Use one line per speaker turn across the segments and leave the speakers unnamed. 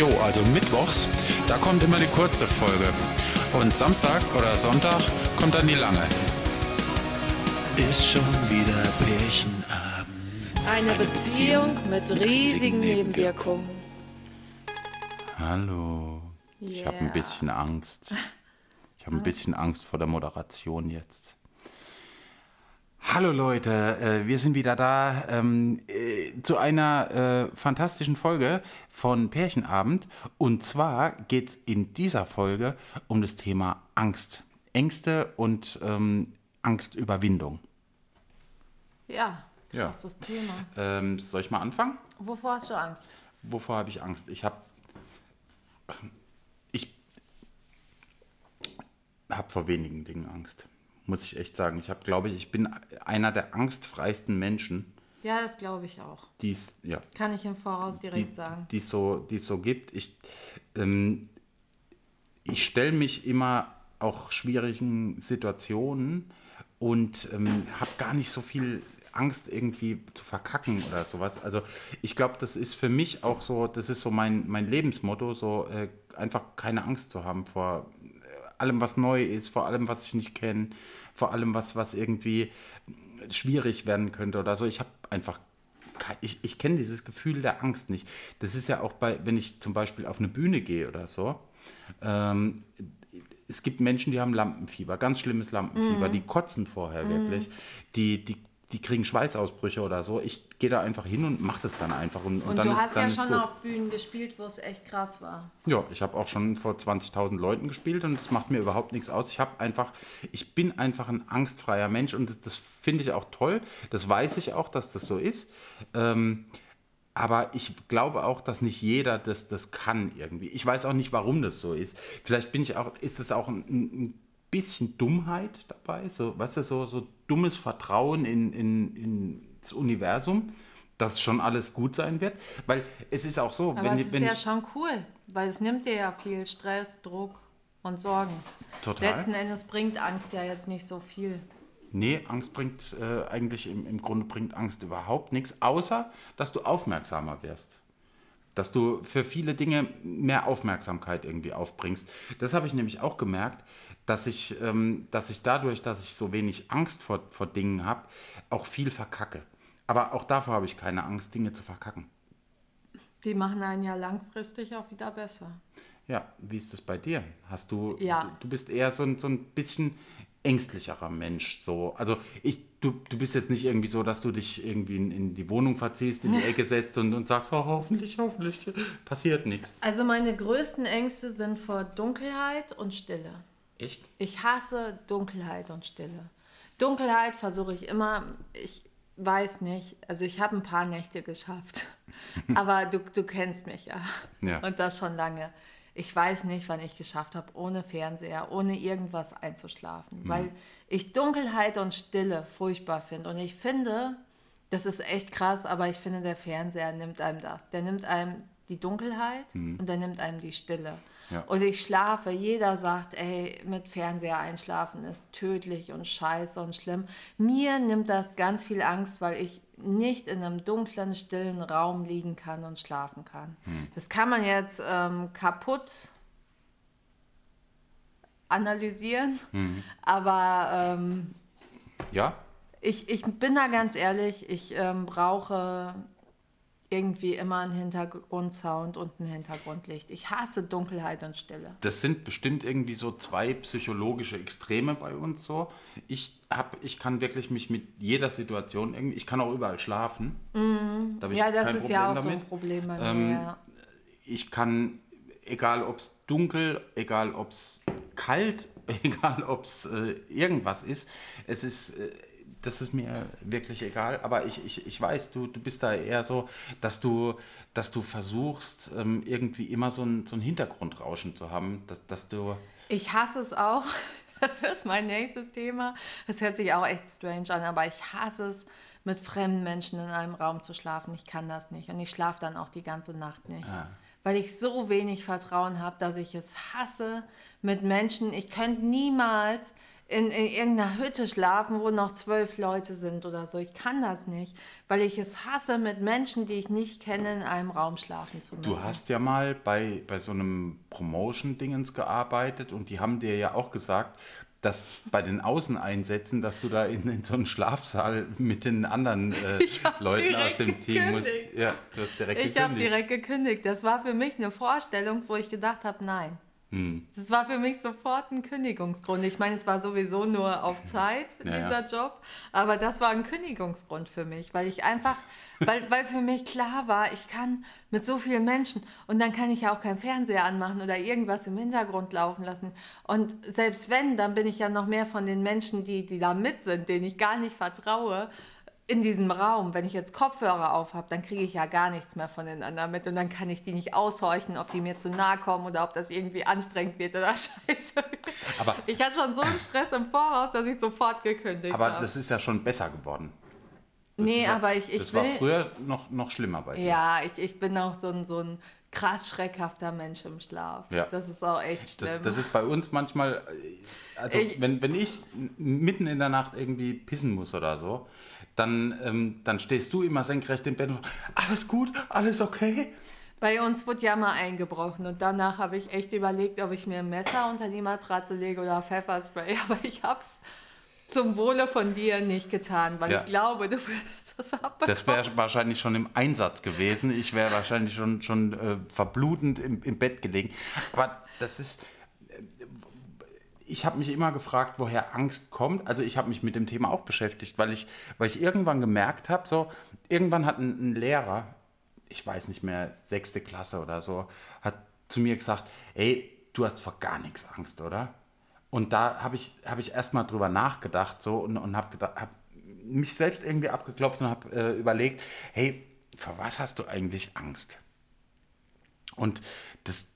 Jo, also mittwochs, da kommt immer die kurze Folge. Und Samstag oder Sonntag kommt dann die lange. Ist schon wieder Pärchenabend.
Eine Beziehung mit riesigen Nebenwirkungen.
Hallo. Ich habe ein
Yeah.
bisschen Angst. Ich habe ein bisschen Angst vor der Moderation jetzt. Hallo Leute, äh, wir sind wieder da ähm, äh, zu einer äh, fantastischen Folge von Pärchenabend. Und zwar geht es in dieser Folge um das Thema Angst. Ängste und ähm, Angstüberwindung.
Ja,
Ja.
krasses Thema.
Ähm, soll ich mal anfangen?
Wovor hast du Angst?
Wovor habe ich Angst? Ich habe ich habe vor wenigen Dingen Angst, muss ich echt sagen. Ich habe, glaube ich, ich bin einer der angstfreisten Menschen,
Ja, das glaube ich auch.
die es ja,
Kann ich im Voraus
die,
direkt sagen.
die es so, die es so gibt. Ich, ähm, ich stelle mich immer auch schwierigen Situationen und ähm, habe gar nicht so viel Angst irgendwie zu verkacken oder sowas. Also ich glaube, das ist für mich auch so, das ist so mein, mein Lebensmotto, so äh, einfach keine Angst zu haben vor allem, was neu ist, vor allem, was ich nicht kenne, vor allem, was, was irgendwie schwierig werden könnte oder so. Ich habe einfach ich, ich kenne dieses Gefühl der Angst nicht. Das ist ja auch bei, wenn ich zum Beispiel auf eine Bühne gehe oder so. Ähm, es gibt Menschen, die haben Lampenfieber, ganz schlimmes Lampenfieber, die kotzen vorher wirklich. Die, die, die kriegen Schweißausbrüche oder so. Ich gehe da einfach hin und mache das dann einfach. Und,
Und
dann
du
ist,
hast
dann
ja schon
gut.
auf Bühnen gespielt, wo es echt krass war.
Ja, ich habe auch schon vor 20.000 Leuten gespielt und das macht mir überhaupt nichts aus. Ich habe einfach, ich bin einfach ein angstfreier Mensch und das, das finde ich auch toll. Das weiß ich auch, dass das so ist. Ähm, aber ich glaube auch, dass nicht jeder das, das kann irgendwie. Ich weiß auch nicht, warum das so ist. Vielleicht bin ich auch, ist es auch ein, ein bisschen Dummheit dabei, so, weißt du, so, so dummes Vertrauen in, in, ins Universum, dass schon alles gut sein wird. Weil es ist auch so,
Aber
wenn,
es ist
wenn
ja
ich.
schon cool, weil es nimmt dir ja viel Stress, Druck und Sorgen.
Total.
Letzten Endes bringt Angst ja jetzt nicht so viel.
Nee, Angst bringt äh, eigentlich im, im Grunde bringt Angst überhaupt nichts, außer dass du aufmerksamer wirst. Dass du für viele Dinge mehr Aufmerksamkeit irgendwie aufbringst. Das habe ich nämlich auch gemerkt, dass ich, ähm, dass ich dadurch, dass ich so wenig Angst vor, vor Dingen habe, auch viel verkacke. Aber auch davor habe ich keine Angst, Dinge zu verkacken.
Die machen einen ja langfristig auch wieder besser.
Ja, wie ist das bei dir? Hast du,
Ja.
du, du bist eher so ein, so ein bisschen ängstlicherer Mensch. So. Also ich, du, du bist jetzt nicht irgendwie so, dass du dich irgendwie in, in die Wohnung verziehst, in die Ecke setzt und, und sagst, oh, hoffentlich, hoffentlich passiert nichts.
Also meine größten Ängste sind vor Dunkelheit und Stille.
Echt?
Ich hasse Dunkelheit und Stille. Dunkelheit versuche ich immer, ich weiß nicht, also ich habe ein paar Nächte geschafft, aber du, du kennst mich ja.
Ja.
Und das schon lange. Ich weiß nicht, wann ich geschafft habe, ohne Fernseher, ohne irgendwas einzuschlafen, weil ich Dunkelheit und Stille furchtbar finde. Und ich finde, das ist echt krass, aber ich finde, der Fernseher nimmt einem das. Der nimmt einem die Dunkelheit und der nimmt einem die Stille.
Ja.
Und ich schlafe, jeder sagt, ey, mit Fernseher einschlafen ist tödlich und scheiße und schlimm. Mir nimmt das ganz viel Angst, weil ich nicht in einem dunklen, stillen Raum liegen kann und schlafen kann. Das kann man jetzt ähm, kaputt analysieren, aber ähm,
Ja?
ich, ich bin da ganz ehrlich, ich ähm, brauche irgendwie immer einen Hintergrundsound und ein Hintergrundlicht. Ich hasse Dunkelheit und Stille.
Das sind bestimmt irgendwie so zwei psychologische Extreme bei uns so. Ich hab, ich kann wirklich mich mit jeder Situation irgendwie, ich kann auch überall schlafen. Da ich
Mhm. Ja, das ist ja auch
Problem
so ein
damit.
Problem bei mir.
Ähm,
ja.
ich kann, egal ob es dunkel, egal ob es kalt, egal ob es äh, irgendwas ist, es ist, äh, das ist mir wirklich egal. Aber ich, ich, ich weiß, du, du bist da eher so, dass du, dass du versuchst, ähm, irgendwie immer so ein, so ein Hintergrundrauschen zu haben, dass, dass du.
Ich hasse es auch. Das ist mein nächstes Thema. Das hört sich auch echt strange an, aber ich hasse es, mit fremden Menschen in einem Raum zu schlafen. Ich kann das nicht. Und ich schlafe dann auch die ganze Nacht nicht.
Ah.
Weil ich so wenig Vertrauen habe, dass ich es hasse mit Menschen. Ich könnte niemals in, in irgendeiner Hütte schlafen, wo noch zwölf Leute sind oder so. Ich kann das nicht, weil ich es hasse, mit Menschen, die ich nicht kenne, in einem Raum schlafen zu müssen.
Du hast ja mal bei, bei so einem Promotion-Dingens gearbeitet und die haben dir ja auch gesagt, dass bei den Außeneinsätzen, dass du da in, in so einen Schlafsaal mit den anderen äh, Leuten aus dem Team musst. Ja,
du hast direkt ich habe direkt gekündigt. Das war für mich eine Vorstellung, wo ich gedacht habe, nein. Hm. Das war für mich sofort ein Kündigungsgrund. Ich meine, es war sowieso nur auf Zeit, ja, dieser. Job, aber das war ein Kündigungsgrund für mich, weil ich einfach, weil, weil für mich klar war, ich kann mit so vielen Menschen und dann kann ich ja auch keinen Fernseher anmachen oder irgendwas im Hintergrund laufen lassen. Und selbst wenn, dann bin ich ja noch mehr von den Menschen, die, die da mit sind, denen ich gar nicht vertraue in diesem Raum, wenn ich jetzt Kopfhörer auf habe, dann kriege ich ja gar nichts mehr von den anderen mit und dann kann ich die nicht aushorchen, ob die mir zu nahe kommen oder ob das irgendwie anstrengend wird oder scheiße. Aber ich hatte schon so einen Stress im Voraus, dass ich sofort gekündigt
habe. Aber das ist ja schon besser geworden.
Das nee, ja, aber ich, ich
Das will, war früher noch, noch schlimmer bei dir.
Ja, ich, ich bin auch so ein, so ein krass schreckhafter Mensch im Schlaf. Ja. Das ist auch echt schlimm.
Das, das ist bei uns manchmal, also ich, wenn, wenn ich mitten in der Nacht irgendwie pissen muss oder so, dann, ähm, dann stehst du immer senkrecht im Bett und alles gut, alles okay.
Bei uns wurde ja mal eingebrochen und danach habe ich echt überlegt, ob ich mir ein Messer unter die Matratze lege oder Pfefferspray, aber ich habe es zum Wohle von dir nicht getan, weil ja. ich glaube, du würdest
das abbekommen. Das wäre wahrscheinlich schon im Einsatz gewesen. Ich wäre wahrscheinlich schon, schon äh, verblutend im, im Bett gelegen. Aber das ist, ich habe mich immer gefragt, woher Angst kommt. Also ich habe mich mit dem Thema auch beschäftigt, weil ich, weil ich irgendwann gemerkt habe, so, irgendwann hat ein, ein, Lehrer, ich weiß nicht mehr, sechste Klasse oder so, hat zu mir gesagt, ey, du hast vor gar nichts Angst, oder? Und da habe ich, hab ich erstmal drüber nachgedacht so, und, und habe hab mich selbst irgendwie abgeklopft und habe äh, überlegt, hey, vor was hast du eigentlich Angst? Und das,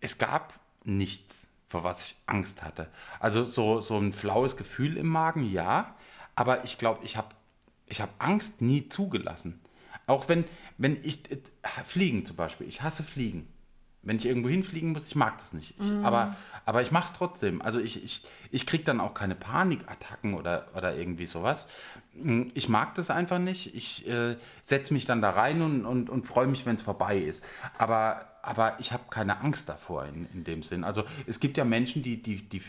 es gab nichts vor was ich Angst hatte. Also so, so ein flaues Gefühl im Magen, ja, aber ich glaube, ich habe ich hab Angst nie zugelassen. Auch wenn, wenn ich, äh, Fliegen zum Beispiel, ich hasse Fliegen. Wenn ich irgendwo hinfliegen muss, ich mag das nicht. Ich, mm. aber, aber ich mache es trotzdem. Also ich, ich, ich kriege dann auch keine Panikattacken oder, oder irgendwie sowas. Hm, ich mag das einfach nicht. Ich äh, setze mich dann da rein und, und, und freue mich, wenn es vorbei ist. Aber aber ich habe keine Angst davor in, in dem Sinn. Also es gibt ja Menschen, die, die, die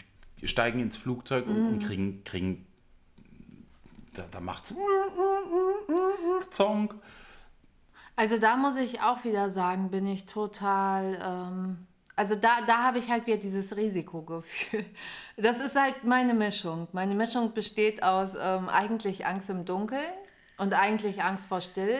steigen ins Flugzeug und, und mhm. kriegen, kriegen da, da macht's Zong.
Also da muss ich auch wieder sagen, bin ich total, ähm, also da, da habe ich halt wieder dieses Risikogefühl. Das ist halt meine Mischung. Meine Mischung besteht aus ähm, eigentlich Angst im Dunkeln und eigentlich Angst vor Still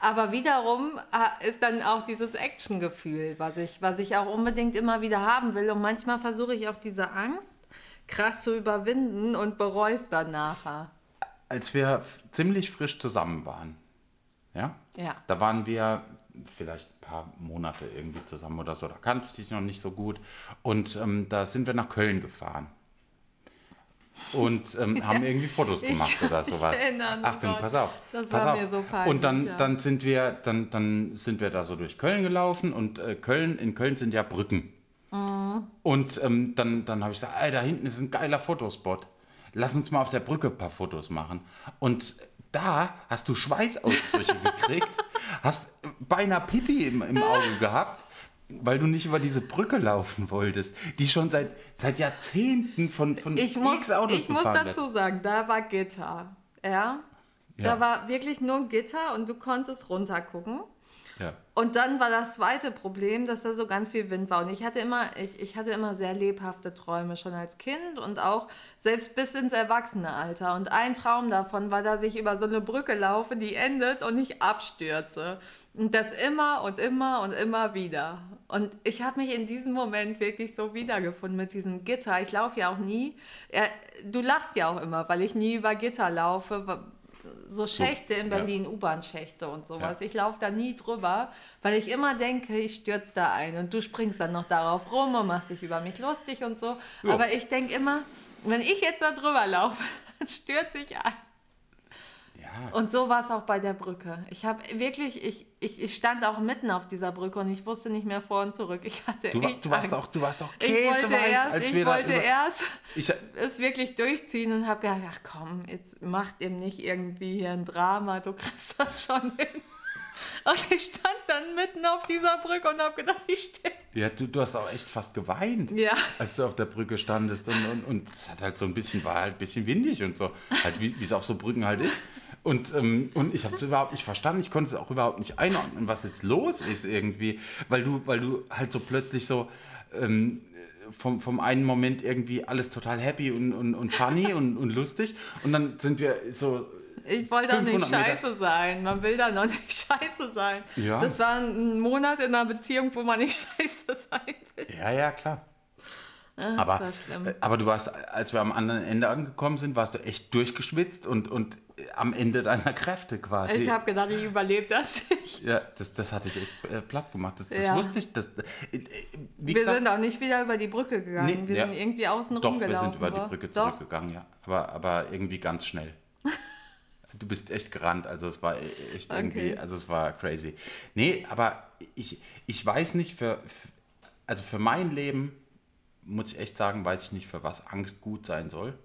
aber wiederum äh, ist dann auch dieses Action-Gefühl, was ich, was ich auch unbedingt immer wieder haben will. Und manchmal versuche ich auch diese Angst krass zu überwinden und bereue es dann nachher.
Als wir ziemlich frisch zusammen waren, ja?
Ja.
Da waren wir vielleicht ein paar Monate irgendwie zusammen oder so. Da kannte ich dich noch nicht so gut. Und ähm, da sind wir nach Köln gefahren und ähm, haben irgendwie Fotos gemacht ich, oder sowas. Achtung, Gott. pass auf.
Das
pass
war
auf.
mir so peinlich.
Und dann,
ja.
dann sind wir, dann, dann sind wir da so durch Köln gelaufen und äh, Köln, in Köln sind ja Brücken. Mhm. Und ähm, dann, dann habe ich gesagt, ey, da hinten ist ein geiler Fotospot. Lass uns mal auf der Brücke ein paar Fotos machen. Und da hast du Schweißausbrüche gekriegt, hast beinahe Pipi im, im Auge gehabt weil du nicht über diese Brücke laufen wolltest, die schon seit, seit Jahrzehnten von, von
ich muss, Autos Ich muss dazu wird. sagen, da war Gitter. Ja? ja? Da war wirklich nur Gitter und du konntest runtergucken. Ja. Und dann war das zweite Problem, dass da so ganz viel Wind war. Und ich hatte immer, ich, ich hatte immer sehr lebhafte Träume schon als Kind und auch selbst bis ins Erwachsenealter. Und ein Traum davon war, dass ich über so eine Brücke laufe, die endet und ich abstürze. Und das immer und immer und immer wieder. Und ich habe mich in diesem Moment wirklich so wiedergefunden mit diesem Gitter. Ich laufe ja auch nie. Du lachst ja auch immer, weil ich nie über Gitter laufe. So Schächte in Berlin, ja. U-Bahn-Schächte und sowas. Ja. Ich laufe da nie drüber, weil ich immer denke, ich stürze da ein. Und du springst dann noch darauf rum und machst dich über mich lustig und so. Ja. Aber ich denke immer, wenn ich jetzt da drüber laufe, dann stürze ich ein. Und so war es auch bei der Brücke. Ich habe wirklich, ich, ich, ich stand auch mitten auf dieser Brücke und ich wusste nicht mehr vor und zurück. Ich hatte
Du,
echt
du, warst
Angst.
auch, du warst auch
ich wollte erst,
als
ich wollte erst
Ich,
es wirklich durchziehen und habe gedacht, ach komm, jetzt macht ihm nicht irgendwie hier ein Drama, du kriegst das schon hin. Und ich stand dann mitten auf dieser Brücke und habe gedacht, ich stehe.
ja, du, du hast auch echt fast geweint,
Ja.
als du auf der Brücke standest. Und, und, und es hat halt so ein bisschen, war halt ein bisschen windig und so. Halt wie wie es auf so Brücken halt ist. Und, ähm, und ich habe es überhaupt nicht verstanden. Ich konnte es auch überhaupt nicht einordnen, was jetzt los ist irgendwie. Weil du, weil du halt so plötzlich so ähm, vom, vom einen Moment irgendwie alles total happy und, und, und funny und, und lustig. Und dann sind wir so
Ich wollte auch nicht
500 Meter.
scheiße sein. Man will da noch nicht scheiße sein.
Ja.
Das war ein Monat in einer Beziehung, wo man nicht scheiße sein will.
Ja, ja, klar.
Das
Aber,
war schlimm.
äh, aber du warst, als wir am anderen Ende angekommen sind, warst du echt durchgeschwitzt und, und äh, am Ende deiner Kräfte quasi.
Ich habe gedacht, ich überlebe das nicht.
ja, das, das hatte ich echt äh, platt gemacht. Das, das
Ja.
wusste ich. Das, äh,
Wir
gesagt,
sind auch nicht wieder über die Brücke gegangen.
Nee,
wir
ja.
sind irgendwie außen
doch,
rumgelaufen.
wir sind über die? Brücke
Doch.
zurückgegangen, ja. Aber, aber irgendwie ganz schnell. Du bist echt gerannt, also es war echt irgendwie,
Okay.
also es war crazy. Nee, aber ich, ich weiß nicht, für, für, also für mein Leben, muss ich echt sagen, weiß ich nicht, für was Angst gut sein soll.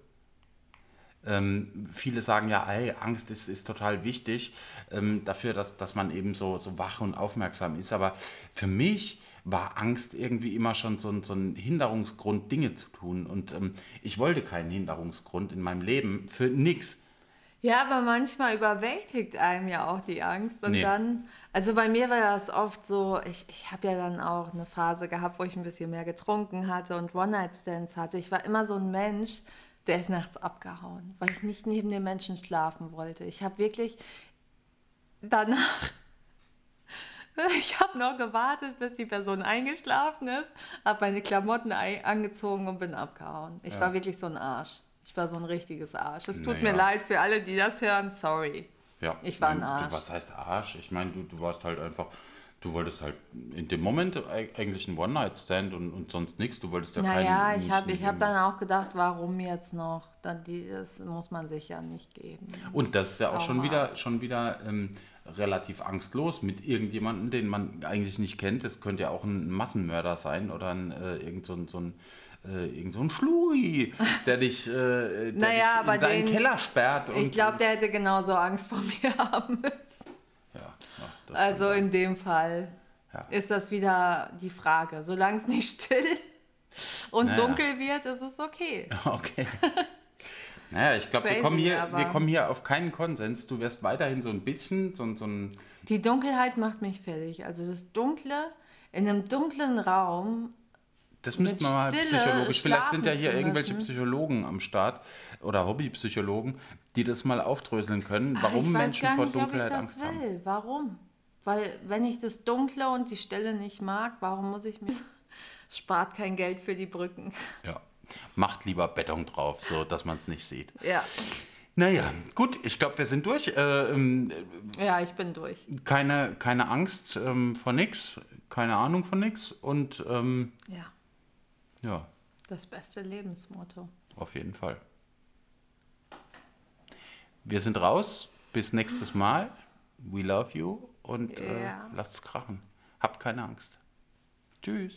Ähm, viele sagen ja, ey, Angst ist, ist total wichtig ähm, dafür, dass, dass man eben so, so wach und aufmerksam ist. Aber für mich war Angst irgendwie immer schon so ein, so ein Hinderungsgrund, Dinge zu tun. Und ähm, ich wollte keinen Hinderungsgrund in meinem Leben für nichts.
Ja, aber manchmal überwältigt einem ja auch die Angst. Und
Nee.
dann, also bei mir war das oft so, ich, ich habe ja dann auch eine Phase gehabt, wo ich ein bisschen mehr getrunken hatte und One-Night-Stands hatte. Ich war immer so ein Mensch, der ist nachts abgehauen, weil ich nicht neben den Menschen schlafen wollte. Ich habe wirklich danach, ich habe noch gewartet, bis die Person eingeschlafen ist, habe meine Klamotten angezogen und bin abgehauen. Ich war wirklich so ein Arsch. Ich war so ein richtiges Arsch. Es tut mir
Naja.
leid für alle, die das hören. Sorry.
Ja,
Ich war ein Arsch.
Was heißt Arsch? Ich meine, du, du warst halt einfach, du wolltest halt in dem Moment eig- eigentlich ein One-Night-Stand und, und sonst nichts. Du wolltest ja
Naja,
keinen.
ich
nicht-
habe ich hab dann auch gedacht, warum jetzt noch? Dann die, das muss man sich ja nicht geben.
Und das ist ja auch schon
Aua.
wieder, schon wieder ähm, relativ angstlos mit irgendjemandem, den man eigentlich nicht kennt. Das könnte ja auch ein Massenmörder sein oder ein, äh, irgend so ein, so ein, äh, irgend so ein Schluri, der dich, äh, der
Naja,
dich in seinen
den-
Keller sperrt. Und,
Ich glaube, der hätte genauso Angst vor mir haben müssen.
Ja, ja,
Also in dem Fall
Ja.
ist das wieder die Frage. Solange es nicht still und
Naja.
dunkel wird, ist es okay.
Okay. Naja, ich glaube, wir, kommen hier- wir kommen hier auf keinen Konsens. Du wirst weiterhin so ein bisschen so, ein- so ein.
Die Dunkelheit macht mich fertig. Also das Dunkle in einem dunklen Raum.
Das müssten wir mal
Stille
psychologisch. Vielleicht sind ja hier irgendwelche
müssen.
Psychologen am Start oder Hobbypsychologen, die das mal aufdröseln können,
Ach,
warum
ich weiß
Menschen
gar
vor
nicht, ob ich
Dunkelheit
das
Angst haben.
will. Warum? Weil wenn ich das Dunkle und die Stille nicht mag, warum muss ich mir... Spart kein Geld für die Brücken.
Ja. Macht lieber Beton drauf, so dass man es nicht sieht.
Ja,
Naja, gut, ich glaube, wir sind durch. Äh, ähm,
ja, ich bin durch.
keine, keine Angst ähm, vor nix, keine Ahnung von nix und ähm,
Ja,
ja,
das beste Lebensmotto.
auf jeden Fall. Wir sind raus. Bis nächstes Mal. We love you und äh,
Ja.
lasst's krachen. Habt keine Angst. Tschüss.